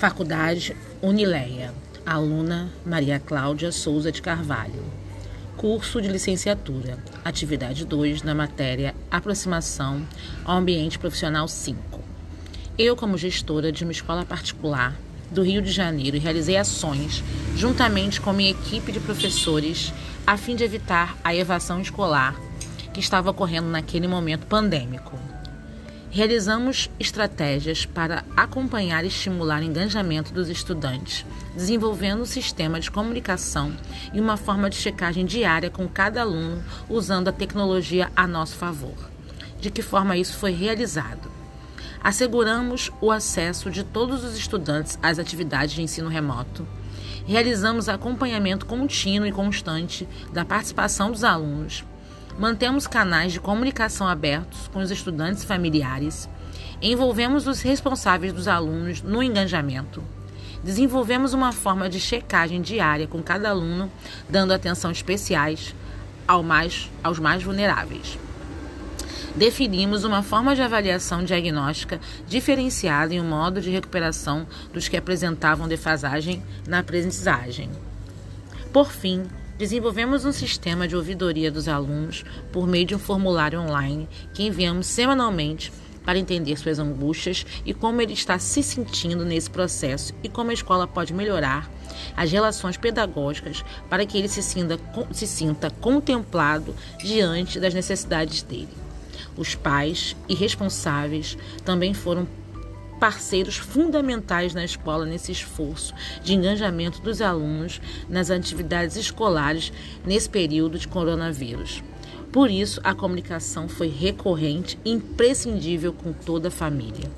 Faculdade Unileia, aluna Maria Cláudia Souza de Carvalho. Curso de licenciatura, atividade 2, na matéria Aproximação ao Ambiente Profissional 5. Eu, como gestora de uma escola particular do Rio de Janeiro, realizei ações juntamente com minha equipe de professores a fim de evitar a evasão escolar que estava ocorrendo naquele momento pandêmico. Realizamos estratégias para acompanhar e estimular o engajamento dos estudantes, desenvolvendo um sistema de comunicação e uma forma de checagem diária com cada aluno usando a tecnologia a nosso favor. De que forma isso foi realizado? Asseguramos o acesso de todos os estudantes às atividades de ensino remoto. Realizamos acompanhamento contínuo e constante da participação dos alunos Mantemos canais de comunicação abertos com os estudantes e familiares. Envolvemos os responsáveis dos alunos no engajamento. Desenvolvemos uma forma de checagem diária com cada aluno, dando atenção especiais ao mais, aos mais vulneráveis. Definimos uma forma de avaliação diagnóstica diferenciada e um modo de recuperação dos que apresentavam defasagem na aprendizagem. Por fim, Desenvolvemos um sistema de ouvidoria dos alunos por meio de um formulário online que enviamos semanalmente para entender suas angústias e como ele está se sentindo nesse processo e como a escola pode melhorar as relações pedagógicas para que ele se sinta, se sinta contemplado diante das necessidades dele. Os pais e responsáveis também foram parceiros fundamentais na escola nesse esforço de engajamento dos alunos nas atividades escolares nesse período de coronavírus. Por isso, a comunicação foi recorrente e imprescindível com toda a família.